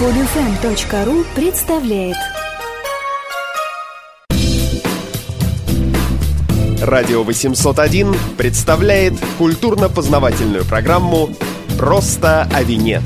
Podfm.ru представляет Радио 801 представляет культурно-познавательную программу «Просто о вине».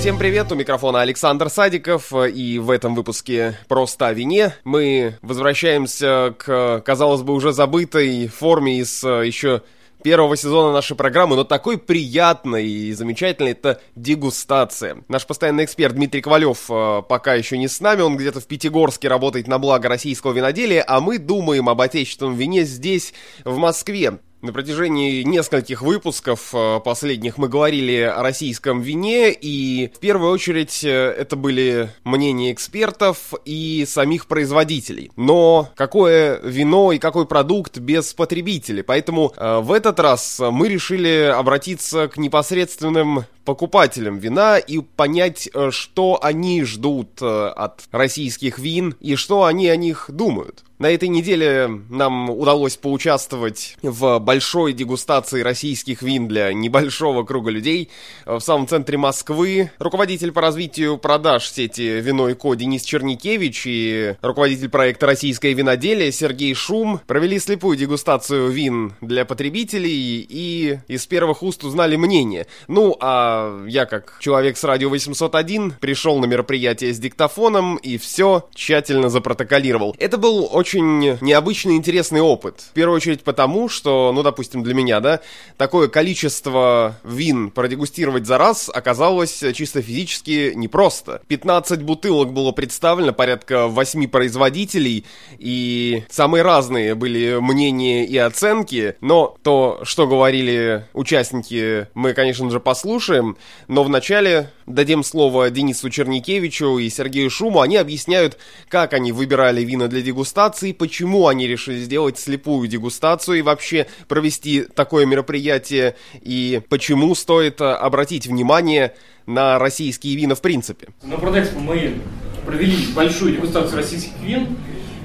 Всем привет, у микрофона Александр Садиков, и в этом выпуске «Просто о вине» мы возвращаемся к, казалось бы, уже забытой форме из э, еще первого сезона нашей программы, но такой приятной и замечательной это дегустация. Наш постоянный эксперт Дмитрий Ковалев э, пока еще не с нами, он где-то в Пятигорске работает на благо российского виноделия, а мы думаем об отечественном вине здесь, в Москве. На протяжении нескольких выпусков э, последних мы говорили о российском вине, и в первую очередь э, это были мнения экспертов и самих производителей. Но какое вино и какой продукт без потребителей? Поэтому э, в этот раз мы решили обратиться к непосредственным покупателям вина и понять, что они ждут от российских вин и что они о них думают. На этой неделе нам удалось поучаствовать в большой дегустации российских вин для небольшого круга людей в самом центре Москвы. Руководитель по развитию продаж сети «Вино и Ко» Денис Черникевич и руководитель проекта «Российское виноделие» Сергей Шум провели слепую дегустацию вин для потребителей и из первых уст узнали мнение. Ну, а я, как человек с радио 801, пришел на мероприятие с диктофоном и все тщательно запротоколировал. Это был очень очень необычный интересный опыт. В первую очередь потому, что, ну, допустим, для меня, да, такое количество вин продегустировать за раз оказалось чисто физически непросто. 15 бутылок было представлено, порядка 8 производителей, и самые разные были мнения и оценки, но то, что говорили участники, мы, конечно же, послушаем, но вначале дадим слово Денису Черникевичу и Сергею Шуму, они объясняют, как они выбирали вина для дегустации, дегустации, почему они решили сделать слепую дегустацию и вообще провести такое мероприятие, и почему стоит э, обратить внимание на российские вина в принципе. На Продэкспо мы провели большую дегустацию российских вин,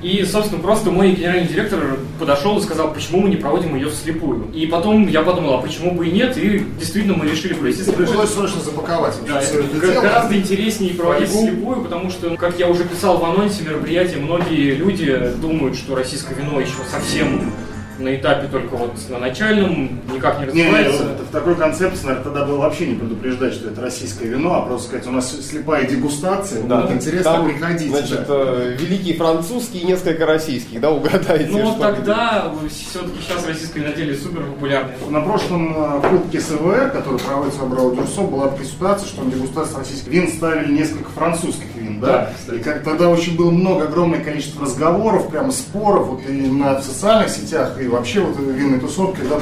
и, собственно, просто мой генеральный директор подошел и сказал, почему мы не проводим ее вслепую. И потом я подумал, а почему бы и нет, и действительно мы решили провести слепую. Пришлось срочно запаковать. Да, это, дело. гораздо интереснее проводить Пойду. слепую, потому что, как я уже писал в анонсе мероприятия, многие люди думают, что российское вино еще совсем на этапе только вот на начальном, никак не развивается. Не, не, в такой концепции, наверное, тогда было вообще не предупреждать, что это российское вино, а просто сказать, у нас слепая дегустация, да, вот интересно, там, приходите. Значит, да. э, великий французский и несколько российских, да, угадайте. Ну, тогда все-таки сейчас российское виноделие супер популярное. На прошлом э, Кубке СВР, который проводится в Абрау Дюрсо, была такая ситуация, что на дегустацию российских вин ставили несколько французских да? и как тогда очень было много, огромное количество разговоров, прямо споров, вот и на социальных сетях, и вообще вот винной тусовки, когда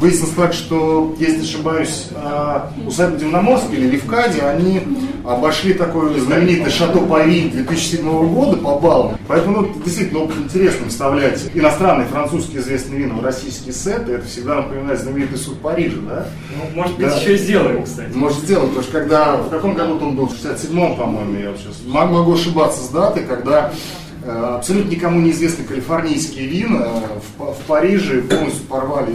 выяснилось так, что, если не ошибаюсь, а, усадьба Дивноморск или Левкади, они обошли такой знаменитый Шато Пари 2007 года по баллам. Поэтому ну, действительно очень интересно вставлять иностранные, французские известные вина в российские сеты. Это всегда напоминает знаменитый суд Парижа, да? Ну, может быть, да. еще и сделаем, кстати. Может, сделаем, потому что когда, в каком году он был, в 67-м, по-моему, я сейчас могу ошибаться с датой, когда абсолютно никому неизвестные калифорнийские вина в, в Париже полностью порвали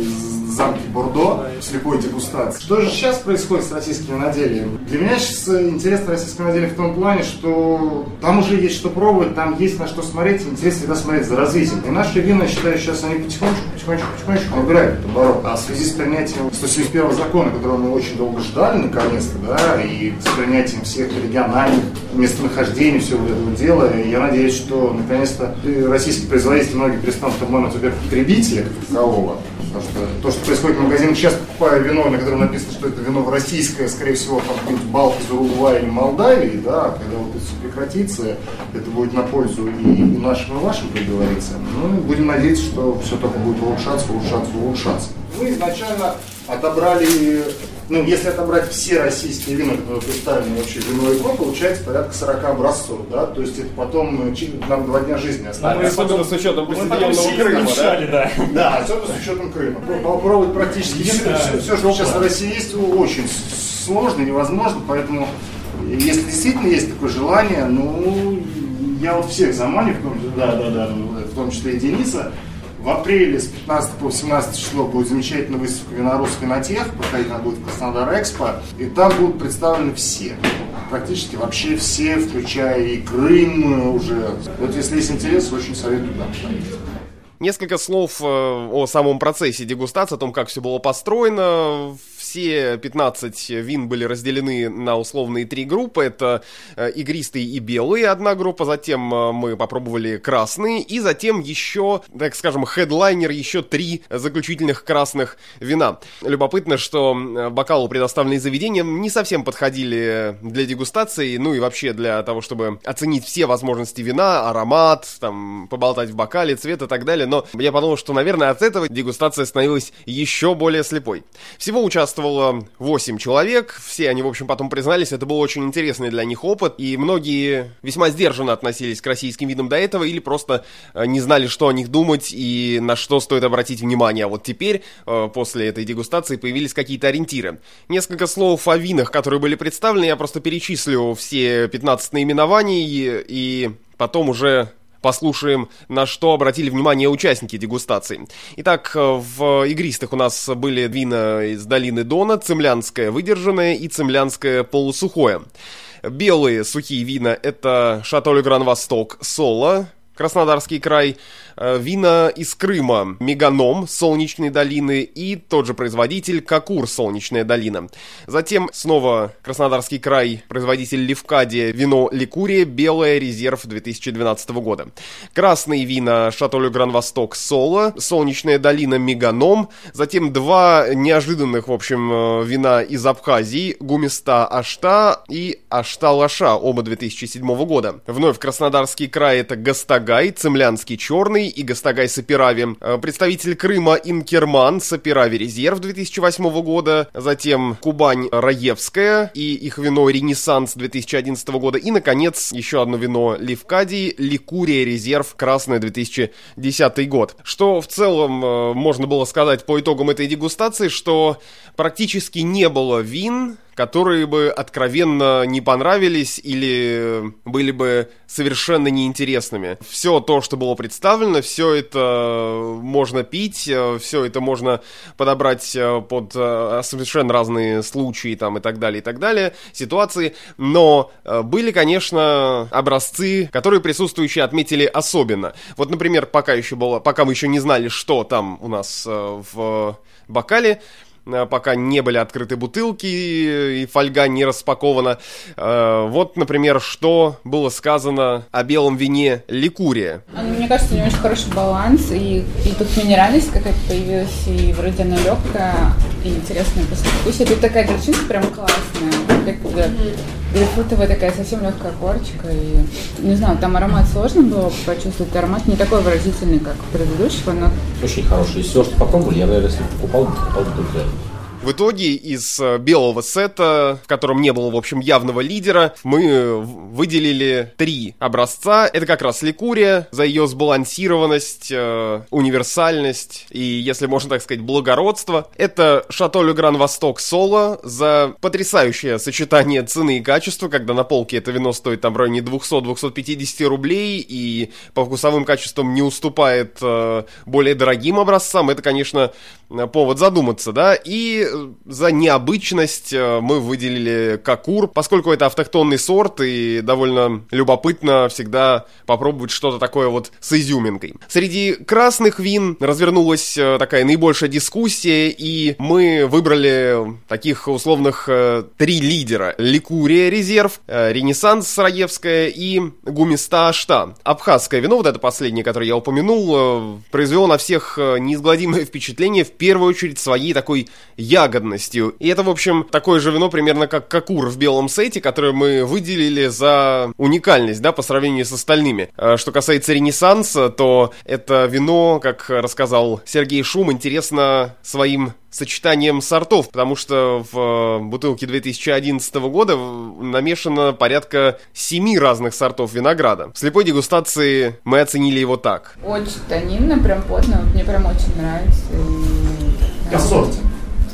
замки Бордо в слепой дегустации. Что же сейчас происходит с российским виноделием? Для меня сейчас интересно российское виноделие в том плане, что там уже есть что пробовать, там есть на что смотреть, интересно всегда смотреть за развитием. И наши вина, считаю, сейчас они потихонечку, потихонечку, потихонечку набирают этот оборот. А в связи с принятием 171 закона, которого мы очень долго ждали, наконец-то, да, и с принятием всех региональных местонахождений, всего этого дела, я надеюсь, что наконец-то российские производители многие перестанут обманывать, во-первых, потребителя такового, потому что то, что происходит в магазинах, сейчас покупаю вино, на котором написано, что это вино российское, скорее всего, там какой-нибудь из Уругвая или Молдавии, да, когда вот это все прекратится, это будет на пользу и, и нашим, и вашим, как говорится. Ну, будем надеяться, что все только будет улучшаться, улучшаться, улучшаться. Мы изначально отобрали ну, если отобрать все российские вина, которые представлены вообще в виновой ко, получается порядка 40 образцов, да, то есть это потом э, нам два дня жизни осталось. Ну, особенно с учетом присоединенного Крыма, да? да? Да, особенно с учетом Крыма. Попробовать практически все, все, все, что сейчас в России есть, очень сложно, невозможно, поэтому если действительно есть такое желание, ну, я вот всех заманю, в том, да, да, да, в том числе и Дениса, в апреле с 15 по 18 число будет замечательная выставка «Винорусский на тех», проходить она будет в Краснодар Экспо, и там будут представлены все. практически вообще все, включая и Крым уже. Вот если есть интерес, очень советую туда поехать. Несколько слов э, о самом процессе дегустации, о том, как все было построено все 15 вин были разделены на условные три группы. Это э, игристые и белые одна группа, затем э, мы попробовали красные, и затем еще, так скажем, хедлайнер, еще три заключительных красных вина. Любопытно, что бокалы, предоставленные заведением, не совсем подходили для дегустации, ну и вообще для того, чтобы оценить все возможности вина, аромат, там, поболтать в бокале, цвет и так далее. Но я подумал, что, наверное, от этого дегустация становилась еще более слепой. Всего участвовало 8 человек. Все они, в общем, потом признались, это был очень интересный для них опыт. И многие весьма сдержанно относились к российским видам до этого или просто э, не знали, что о них думать и на что стоит обратить внимание. А вот теперь, э, после этой дегустации, появились какие-то ориентиры. Несколько слов о винах, которые были представлены. Я просто перечислю все 15 наименований и потом уже послушаем, на что обратили внимание участники дегустации. Итак, в игристых у нас были вина из долины Дона, цемлянское выдержанное и цемлянское полусухое. Белые сухие вина это Шато Гран Восток Соло, Краснодарский край, Э, вина из Крыма, Меганом, Солнечной долины и тот же производитель Кокур, Солнечная долина. Затем снова Краснодарский край, производитель Левкадия, вино Ликурия, Белая, Резерв 2012 года. Красные вина Шатолю Гран Восток, Соло, Солнечная долина, Меганом. Затем два неожиданных, в общем, э, вина из Абхазии, Гумиста Ашта и Ашта Лаша, оба 2007 года. Вновь Краснодарский край это Гастагай, Цемлянский черный, и Гастагай Сапирави. Э, представитель Крыма Инкерман Сапирави Резерв 2008 года. Затем Кубань Раевская и их вино Ренессанс 2011 года. И, наконец, еще одно вино Левкадии Ликурия Резерв Красное 2010 год. Что в целом э, можно было сказать по итогам этой дегустации, что практически не было вин, которые бы откровенно не понравились или были бы совершенно неинтересными. Все то, что было представлено, все это можно пить, все это можно подобрать э, под э, совершенно разные случаи там и так далее, и так далее, ситуации, но э, были, конечно, образцы, которые присутствующие отметили особенно. Вот, например, пока еще было, пока мы еще не знали, что там у нас в бокале, Э, пока не были открыты бутылки и фольга не распакована. Э, вот, например, что было сказано о белом вине Ликурия. Мне кажется, у него очень хороший баланс, и, и тут минеральность какая-то появилась, и вроде она легкая, и интересная послевкусие. Тут такая горчинка прям классная, как грейпфрутовая такая совсем легкая корочка, и не знаю, там аромат сложно было почувствовать, аромат не такой выразительный, как предыдущего, но... Очень хороший. Из всего, что попробовали, я, наверное, если покупал, покупал бы только в итоге из э, белого сета, в котором не было, в общем, явного лидера, мы выделили три образца. Это как раз Ликурия за ее сбалансированность, э, универсальность и, если можно так сказать, благородство. Это Шато Люгран Восток Соло за потрясающее сочетание цены и качества, когда на полке это вино стоит там в районе 200-250 рублей и по вкусовым качествам не уступает э, более дорогим образцам. Это, конечно, повод задуматься, да, и за необычность э, мы выделили Какур, поскольку это автохтонный сорт и довольно любопытно всегда попробовать что-то такое вот с изюминкой. Среди красных вин развернулась э, такая наибольшая дискуссия, и мы выбрали таких условных э, три лидера. Ликурия резерв, Ренессанс Раевская и Гумиста Ашта. Абхазское вино, вот это последнее, которое я упомянул, произвело на всех неизгладимое впечатление, в первую очередь своей такой ягодностью. И это, в общем, такое же вино примерно как Какур в белом сете, которое мы выделили за уникальность, да, по сравнению с остальными. А что касается Ренессанса, то это вино, как рассказал Сергей Шум, интересно своим сочетанием сортов, потому что в бутылке 2011 года намешано порядка семи разных сортов винограда. В слепой дегустации мы оценили его так. Очень тонинно, прям плотно, мне прям очень нравится. О сорте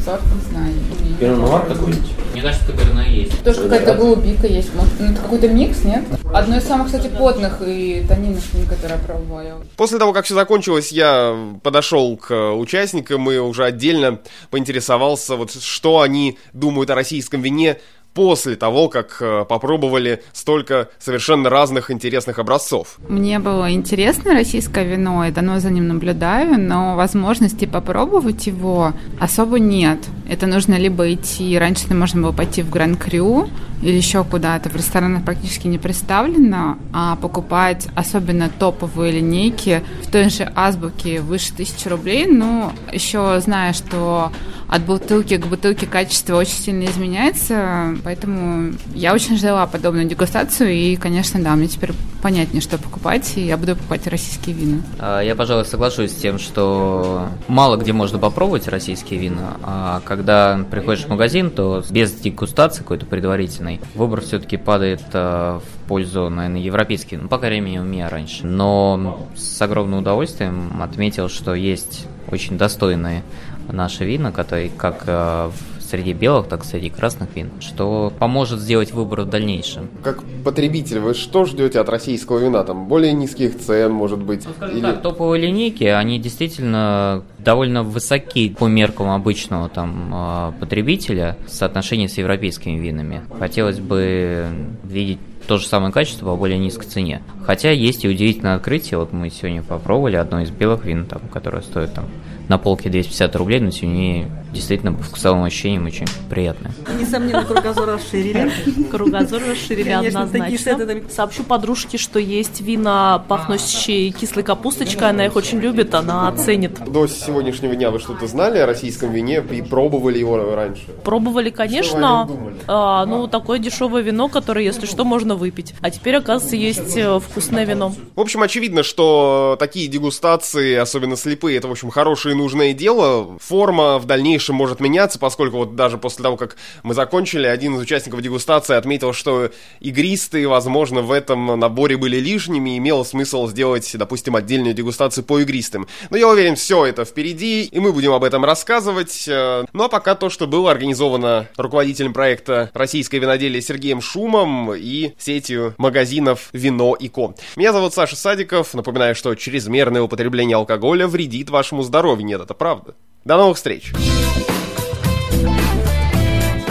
сорт не знаю. Пернуар какой-нибудь? Мне кажется, Каберне есть. Тоже какая-то голубика есть. Может, ну, это какой-то микс, нет? Одно из самых, кстати, плотных и тонинных вин, которые я пробовала. После того, как все закончилось, я подошел к участникам и уже отдельно поинтересовался, вот что они думают о российском вине после того, как э, попробовали столько совершенно разных интересных образцов? Мне было интересно российское вино, и давно за ним наблюдаю, но возможности попробовать его особо нет. Это нужно либо идти, раньше можно было пойти в Гран-Крю или еще куда-то, в ресторанах практически не представлено, а покупать особенно топовые линейки в той же азбуке выше тысячи рублей, ну, еще зная, что от бутылки к бутылке качество очень сильно изменяется, поэтому я очень ждала подобную дегустацию, и, конечно, да, мне теперь понятнее, что покупать, и я буду покупать российские вина. А, я, пожалуй, соглашусь с тем, что мало где можно попробовать российские вина, а когда приходишь в магазин, то без дегустации какой-то предварительной выбор все-таки падает а, в пользу, наверное, европейских, ну, по крайней мере, у меня раньше. Но с огромным удовольствием отметил, что есть очень достойные наши вина, которые как в среди белых, так и среди красных вин, что поможет сделать выбор в дальнейшем. Как потребитель, вы что ждете от российского вина? Там более низких цен, может быть? Ну, или... так, топовые линейки, они действительно довольно высоки по меркам обычного там а, потребителя в соотношении с европейскими винами. Хотелось бы видеть то же самое качество по более низкой цене. Хотя есть и удивительное открытие. Вот мы сегодня попробовали одно из белых вин, там, которое стоит там на полке 250 рублей, но тем не менее действительно по вкусовым ощущениям очень приятное. Несомненно, кругозор расширили. Кругозор расширили однозначно. Сообщу подружке, что есть вина, пахнущие кислой капусточкой, она их очень любит, она оценит. До сегодняшнего дня вы что-то знали о российском вине и пробовали его раньше? Пробовали, конечно. А, ну, такое дешевое вино, которое, если что, можно выпить. А теперь, оказывается, есть э, вкусное вино. В общем, очевидно, что такие дегустации, особенно слепые, это, в общем, хорошее и нужное дело. Форма в дальнейшем может меняться, поскольку вот даже после того, как мы закончили, один из участников дегустации отметил, что игристые, возможно, в этом наборе были лишними, и имело смысл сделать, допустим, отдельную дегустацию по игристым. Но я уверен, все это впереди, и мы будем об этом рассказывать. Э, ну а пока то, что было организовано руководителем проекта «Российское виноделие» Сергеем Шумом и сетью магазинов «Вино и Ко». Меня зовут Саша Садиков. Напоминаю, что чрезмерное употребление алкоголя вредит вашему здоровью. Нет, это правда. До новых встреч!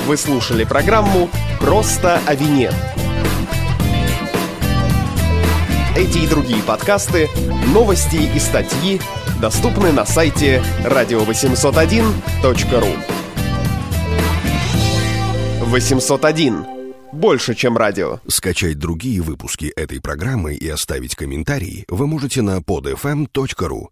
Вы слушали программу «Просто о вине». Эти и другие подкасты, новости и статьи доступны на сайте radio801.ru 801. Больше, чем радио. Скачать другие выпуски этой программы и оставить комментарии вы можете на podfm.ru